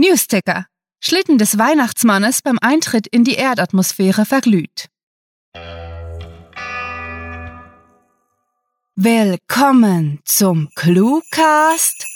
Newsticker. Schlitten des Weihnachtsmannes beim Eintritt in die Erdatmosphäre verglüht. Willkommen zum Cluecast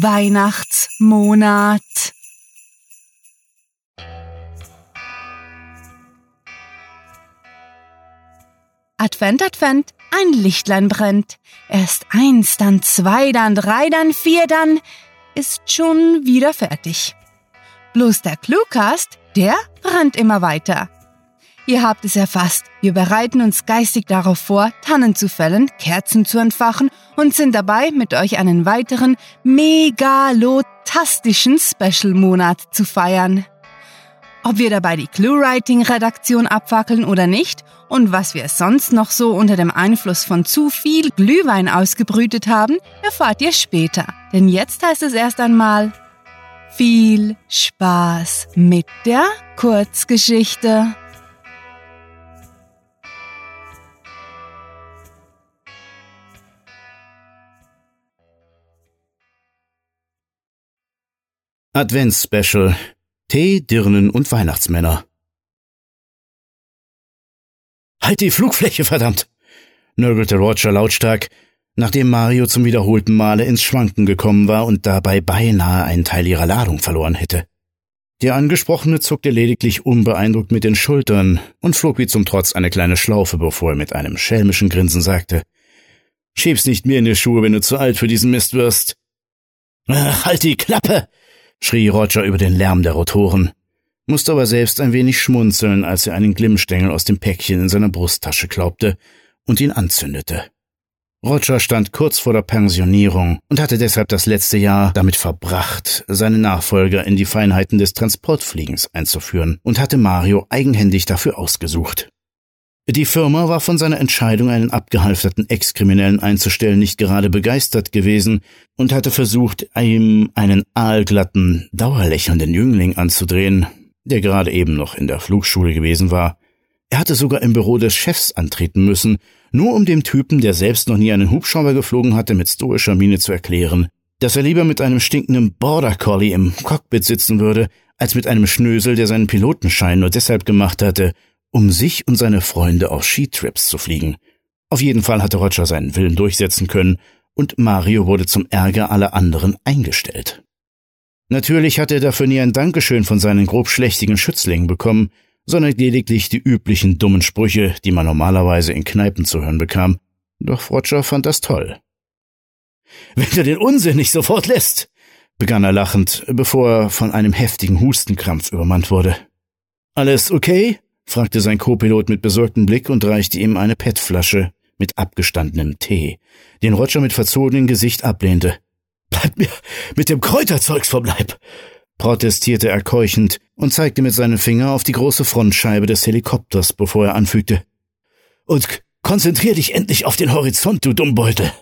Weihnachtsmonat. Advent, Advent, ein Lichtlein brennt. Erst eins, dann zwei, dann drei, dann vier, dann ist schon wieder fertig. Bloß der Cluecast, der brennt immer weiter. Ihr habt es erfasst. Wir bereiten uns geistig darauf vor, Tannen zu fällen, Kerzen zu entfachen und sind dabei, mit euch einen weiteren megalotastischen Special-Monat zu feiern. Ob wir dabei die Clue-Writing-Redaktion abfackeln oder nicht und was wir sonst noch so unter dem Einfluss von zu viel Glühwein ausgebrütet haben, erfahrt ihr später. Denn jetzt heißt es erst einmal viel Spaß mit der Kurzgeschichte. Advents-Special Tee, Dirnen und Weihnachtsmänner. Halt die Flugfläche, verdammt! nörgelte Roger lautstark, nachdem Mario zum wiederholten Male ins Schwanken gekommen war und dabei beinahe einen Teil ihrer Ladung verloren hätte. Der Angesprochene zuckte lediglich unbeeindruckt mit den Schultern und flog wie zum Trotz eine kleine Schlaufe, bevor er mit einem schelmischen Grinsen sagte, Schieb's nicht mir in die Schuhe, wenn du zu alt für diesen Mist wirst. Ach, halt die Klappe! schrie Roger über den Lärm der Rotoren, musste aber selbst ein wenig schmunzeln, als er einen Glimmstängel aus dem Päckchen in seiner Brusttasche klaubte und ihn anzündete. Roger stand kurz vor der Pensionierung und hatte deshalb das letzte Jahr damit verbracht, seine Nachfolger in die Feinheiten des Transportfliegens einzuführen und hatte Mario eigenhändig dafür ausgesucht. Die Firma war von seiner Entscheidung, einen abgehalfterten Ex-Kriminellen einzustellen, nicht gerade begeistert gewesen und hatte versucht, ihm einen aalglatten, dauerlächelnden Jüngling anzudrehen, der gerade eben noch in der Flugschule gewesen war. Er hatte sogar im Büro des Chefs antreten müssen, nur um dem Typen, der selbst noch nie einen Hubschrauber geflogen hatte, mit stoischer Miene zu erklären, dass er lieber mit einem stinkenden Border Collie im Cockpit sitzen würde, als mit einem Schnösel, der seinen Pilotenschein nur deshalb gemacht hatte, um sich und seine Freunde auf Skitrips zu fliegen. Auf jeden Fall hatte Roger seinen Willen durchsetzen können, und Mario wurde zum Ärger aller anderen eingestellt. Natürlich hatte er dafür nie ein Dankeschön von seinen grobschlächtigen Schützlingen bekommen, sondern lediglich die üblichen dummen Sprüche, die man normalerweise in Kneipen zu hören bekam, doch Roger fand das toll. Wenn du den Unsinn nicht sofort lässt, begann er lachend, bevor er von einem heftigen Hustenkrampf übermannt wurde. Alles okay? fragte sein Co-Pilot mit besorgtem Blick und reichte ihm eine PET-Flasche mit abgestandenem Tee, den Roger mit verzogenem Gesicht ablehnte. Bleib mir mit dem Kräuterzeugs vom Leib! protestierte er keuchend und zeigte mit seinem Finger auf die große Frontscheibe des Helikopters, bevor er anfügte. Und konzentrier dich endlich auf den Horizont, du Dummbeutel!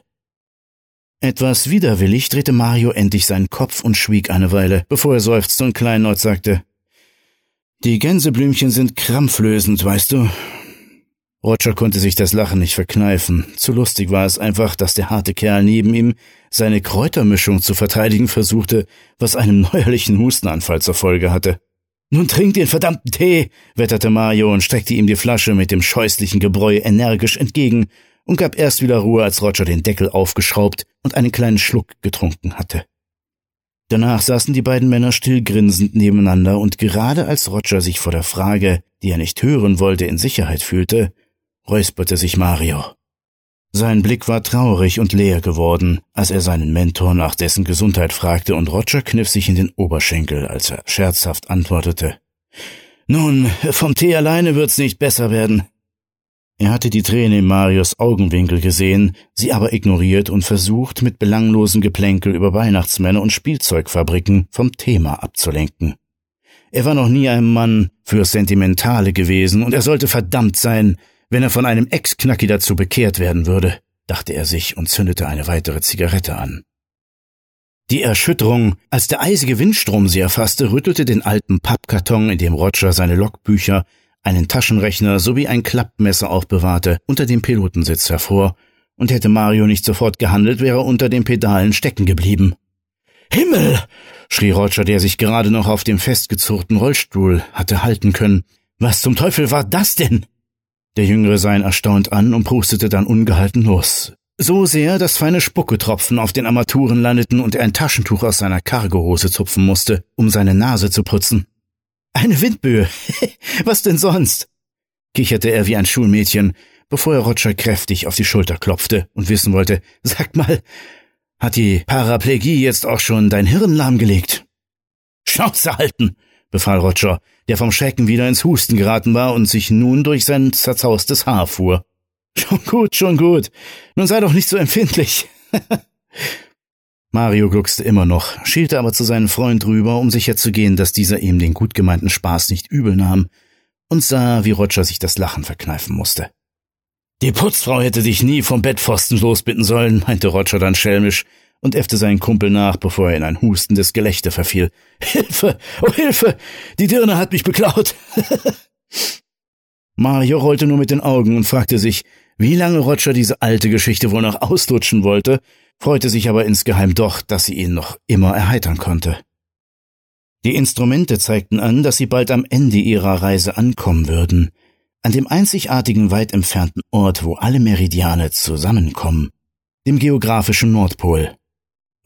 Etwas widerwillig drehte Mario endlich seinen Kopf und schwieg eine Weile, bevor er seufzte und kleinlaut sagte, die Gänseblümchen sind krampflösend, weißt du. Roger konnte sich das Lachen nicht verkneifen. Zu lustig war es einfach, dass der harte Kerl neben ihm seine Kräutermischung zu verteidigen versuchte, was einen neuerlichen Hustenanfall zur Folge hatte. Nun trink den verdammten Tee, wetterte Mario und streckte ihm die Flasche mit dem scheußlichen Gebräu energisch entgegen und gab erst wieder Ruhe, als Roger den Deckel aufgeschraubt und einen kleinen Schluck getrunken hatte. Danach saßen die beiden Männer still grinsend nebeneinander, und gerade als Roger sich vor der Frage, die er nicht hören wollte, in Sicherheit fühlte, räusperte sich Mario. Sein Blick war traurig und leer geworden, als er seinen Mentor nach dessen Gesundheit fragte, und Roger kniff sich in den Oberschenkel, als er scherzhaft antwortete. Nun, vom Tee alleine wird's nicht besser werden. Er hatte die Träne in Marios Augenwinkel gesehen, sie aber ignoriert und versucht, mit belanglosem Geplänkel über Weihnachtsmänner und Spielzeugfabriken vom Thema abzulenken. Er war noch nie ein Mann für Sentimentale gewesen, und er sollte verdammt sein, wenn er von einem Ex-Knacki dazu bekehrt werden würde, dachte er sich und zündete eine weitere Zigarette an. Die Erschütterung, als der eisige Windstrom sie erfasste, rüttelte den alten Pappkarton, in dem Roger seine Logbücher einen Taschenrechner sowie ein Klappmesser aufbewahrte, unter dem Pilotensitz hervor, und hätte Mario nicht sofort gehandelt, wäre er unter den Pedalen stecken geblieben. Himmel! schrie Roger, der sich gerade noch auf dem festgezurrten Rollstuhl hatte halten können. Was zum Teufel war das denn? Der Jüngere sah ihn erstaunt an und prustete dann ungehalten los. So sehr, dass feine Spucketropfen auf den Armaturen landeten und er ein Taschentuch aus seiner Cargohose zupfen musste, um seine Nase zu putzen. Eine Windböe. Was denn sonst? kicherte er wie ein Schulmädchen, bevor er Roger kräftig auf die Schulter klopfte und wissen wollte, sag mal, hat die Paraplegie jetzt auch schon dein Hirn lahmgelegt? Schnauze halten, befahl Roger, der vom Schrecken wieder ins Husten geraten war und sich nun durch sein zerzaustes Haar fuhr. Schon gut, schon gut. Nun sei doch nicht so empfindlich. Mario gluckste immer noch, schielte aber zu seinem Freund rüber, um sicherzugehen, dass dieser ihm den gut gemeinten Spaß nicht übel nahm, und sah, wie Roger sich das Lachen verkneifen musste. Die Putzfrau hätte dich nie vom Bettpfosten losbitten sollen, meinte Roger dann schelmisch und äffte seinen Kumpel nach, bevor er in ein hustendes Gelächter verfiel. Hilfe! Oh Hilfe! Die Dirne hat mich beklaut! Mario rollte nur mit den Augen und fragte sich, wie lange Roger diese alte Geschichte wohl noch auslutschen wollte, freute sich aber insgeheim doch, dass sie ihn noch immer erheitern konnte. Die Instrumente zeigten an, dass sie bald am Ende ihrer Reise ankommen würden, an dem einzigartigen weit entfernten Ort, wo alle Meridiane zusammenkommen, dem geografischen Nordpol.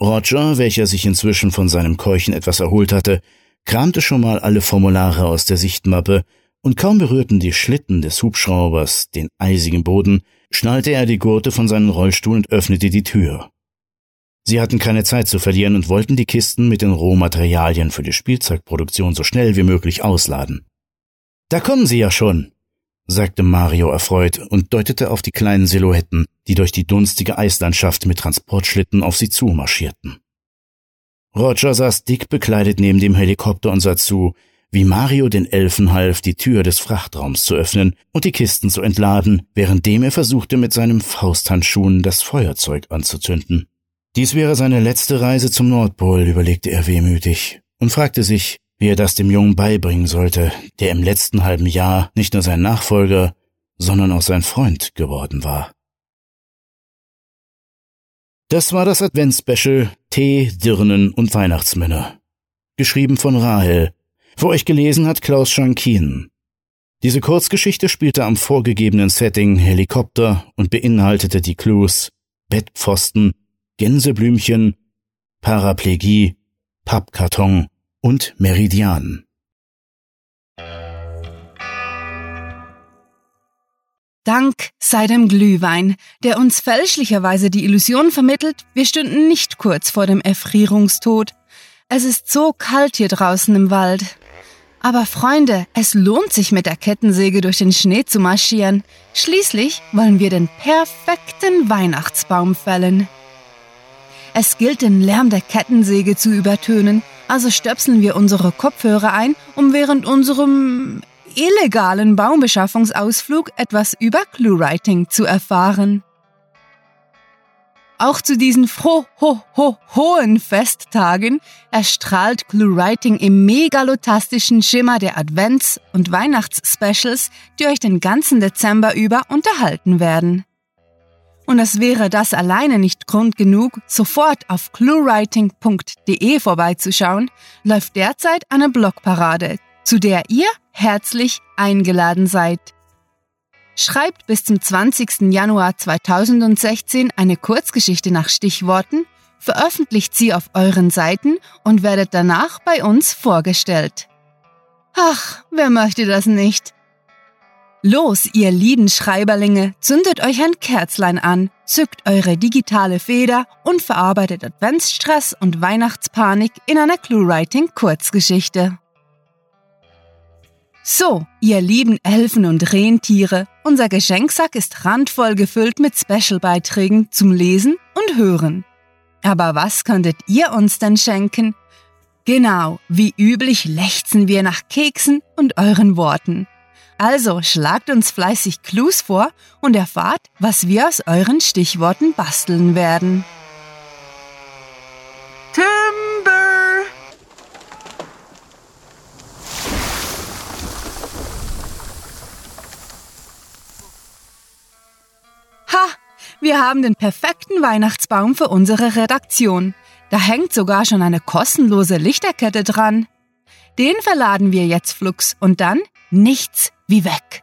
Roger, welcher sich inzwischen von seinem Keuchen etwas erholt hatte, kramte schon mal alle Formulare aus der Sichtmappe und kaum berührten die Schlitten des Hubschraubers den eisigen Boden, schnallte er die Gurte von seinem Rollstuhl und öffnete die Tür. Sie hatten keine Zeit zu verlieren und wollten die Kisten mit den Rohmaterialien für die Spielzeugproduktion so schnell wie möglich ausladen. Da kommen sie ja schon, sagte Mario erfreut und deutete auf die kleinen Silhouetten, die durch die dunstige Eislandschaft mit Transportschlitten auf sie zumarschierten. Roger saß dick bekleidet neben dem Helikopter und sah zu, wie Mario den Elfen half, die Tür des Frachtraums zu öffnen und die Kisten zu entladen, währenddem er versuchte, mit seinem Fausthandschuhen das Feuerzeug anzuzünden. Dies wäre seine letzte Reise zum Nordpol, überlegte er wehmütig und fragte sich, wie er das dem Jungen beibringen sollte, der im letzten halben Jahr nicht nur sein Nachfolger, sondern auch sein Freund geworden war. Das war das Adventsspecial Tee, Dirnen und Weihnachtsmänner. Geschrieben von Rahel, für euch gelesen hat Klaus Schankin. Diese Kurzgeschichte spielte am vorgegebenen Setting Helikopter und beinhaltete die Clues Bettpfosten, Gänseblümchen, Paraplegie, Pappkarton und Meridian. Dank sei dem Glühwein, der uns fälschlicherweise die Illusion vermittelt, wir stünden nicht kurz vor dem Erfrierungstod. Es ist so kalt hier draußen im Wald. Aber Freunde, es lohnt sich mit der Kettensäge durch den Schnee zu marschieren. Schließlich wollen wir den perfekten Weihnachtsbaum fällen. Es gilt, den Lärm der Kettensäge zu übertönen, also stöpseln wir unsere Kopfhörer ein, um während unserem illegalen Baumbeschaffungsausflug etwas über Cluewriting zu erfahren. Auch zu diesen froh, ho, ho, hohen Festtagen erstrahlt ClueWriting im megalotastischen Schimmer der Advents- und Weihnachtsspecials, die euch den ganzen Dezember über unterhalten werden. Und es wäre das alleine nicht Grund genug, sofort auf cluewriting.de vorbeizuschauen, läuft derzeit eine Blogparade, zu der ihr herzlich eingeladen seid. Schreibt bis zum 20. Januar 2016 eine Kurzgeschichte nach Stichworten, veröffentlicht sie auf euren Seiten und werdet danach bei uns vorgestellt. Ach, wer möchte das nicht? Los, ihr lieben Schreiberlinge, zündet euch ein Kerzlein an, zückt eure digitale Feder und verarbeitet Adventsstress und Weihnachtspanik in einer Cluewriting-Kurzgeschichte. So, ihr lieben Elfen und Rentiere, unser Geschenksack ist randvoll gefüllt mit Special-Beiträgen zum Lesen und Hören. Aber was könntet ihr uns denn schenken? Genau, wie üblich lechzen wir nach Keksen und euren Worten. Also schlagt uns fleißig Clues vor und erfahrt, was wir aus euren Stichworten basteln werden. Timber! Ha! Wir haben den perfekten Weihnachtsbaum für unsere Redaktion. Da hängt sogar schon eine kostenlose Lichterkette dran. Den verladen wir jetzt flugs und dann nichts wie weg.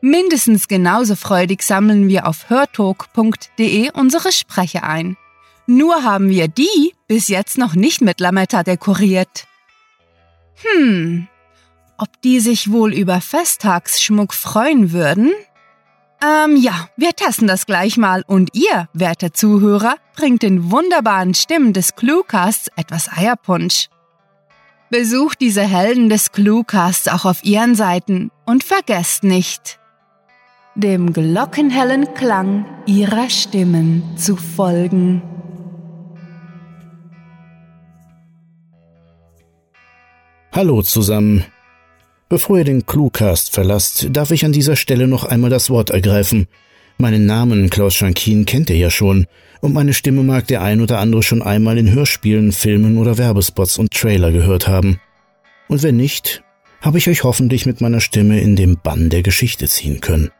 Mindestens genauso freudig sammeln wir auf hörtalk.de unsere Sprecher ein. Nur haben wir die bis jetzt noch nicht mit Lametta dekoriert. Hm, ob die sich wohl über Festtagsschmuck freuen würden? Ähm, ja, wir testen das gleich mal und ihr, werte Zuhörer, bringt den wunderbaren Stimmen des Cluecasts etwas Eierpunsch. Besucht diese Helden des Cluecasts auch auf ihren Seiten und vergesst nicht, dem glockenhellen Klang ihrer Stimmen zu folgen. Hallo zusammen. Bevor ihr den Cluecast verlasst, darf ich an dieser Stelle noch einmal das Wort ergreifen. Meinen Namen Klaus Schankin kennt ihr ja schon, und meine Stimme mag der ein oder andere schon einmal in Hörspielen, Filmen oder Werbespots und Trailer gehört haben. Und wenn nicht, habe ich euch hoffentlich mit meiner Stimme in den Bann der Geschichte ziehen können.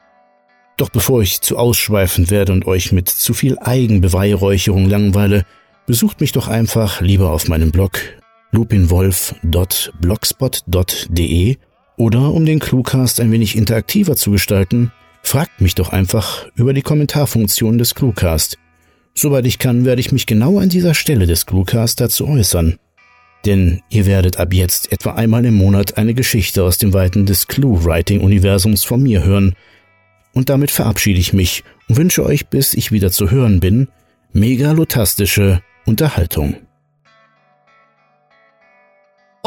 Doch bevor ich zu ausschweifend werde und euch mit zu viel Eigenbeweihräucherung langweile, besucht mich doch einfach lieber auf meinem Blog lupinwolf.blogspot.de oder um den Cluecast ein wenig interaktiver zu gestalten, fragt mich doch einfach über die Kommentarfunktion des Cluecast. Soweit ich kann, werde ich mich genau an dieser Stelle des Cluecast dazu äußern. Denn ihr werdet ab jetzt etwa einmal im Monat eine Geschichte aus dem Weiten des Clue-Writing-Universums von mir hören. Und damit verabschiede ich mich und wünsche euch, bis ich wieder zu hören bin, megalotastische Unterhaltung.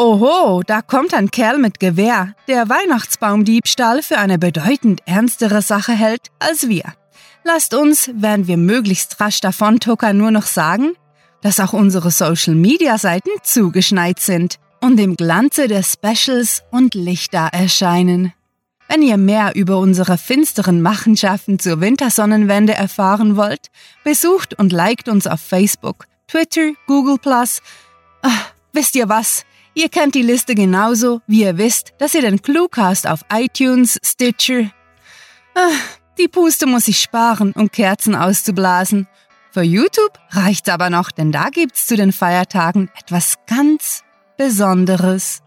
Oho, da kommt ein Kerl mit Gewehr, der Weihnachtsbaumdiebstahl für eine bedeutend ernstere Sache hält als wir. Lasst uns, während wir möglichst rasch davon tuckern, nur noch sagen, dass auch unsere Social-Media-Seiten zugeschneit sind und im Glanze der Specials und Lichter erscheinen. Wenn ihr mehr über unsere finsteren Machenschaften zur Wintersonnenwende erfahren wollt, besucht und liked uns auf Facebook, Twitter, Google+. Ach, wisst ihr was? Ihr kennt die Liste genauso, wie ihr wisst, dass ihr den Cluecast auf iTunes, Stitcher. Ah, die Puste muss ich sparen, um Kerzen auszublasen. Für YouTube reicht's aber noch, denn da gibt's zu den Feiertagen etwas ganz Besonderes.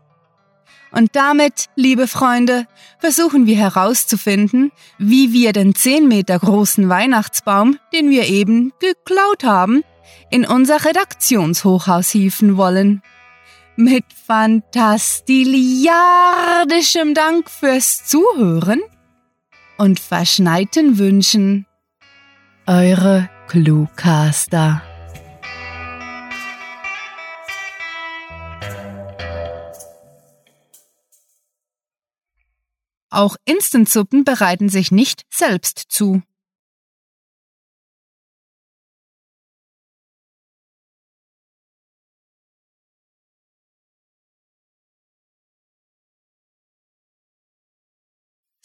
Und damit, liebe Freunde, versuchen wir herauszufinden, wie wir den 10 Meter großen Weihnachtsbaum, den wir eben geklaut haben, in unser Redaktionshochhaus hieven wollen. Mit fantastiliardischem Dank fürs Zuhören und verschneiten Wünschen. Eure Cluecaster. Auch Instantsuppen bereiten sich nicht selbst zu.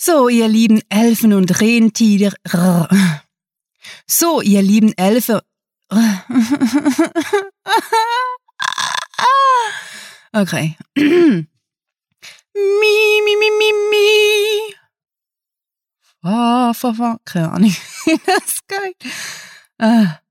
So, ihr lieben Elfen und Rentiere. So, ihr lieben Elfe. Okay. mi, mi, mi, mi, mi. Fa, fa, fa. Keine Ahnung. das ist geil. Ah.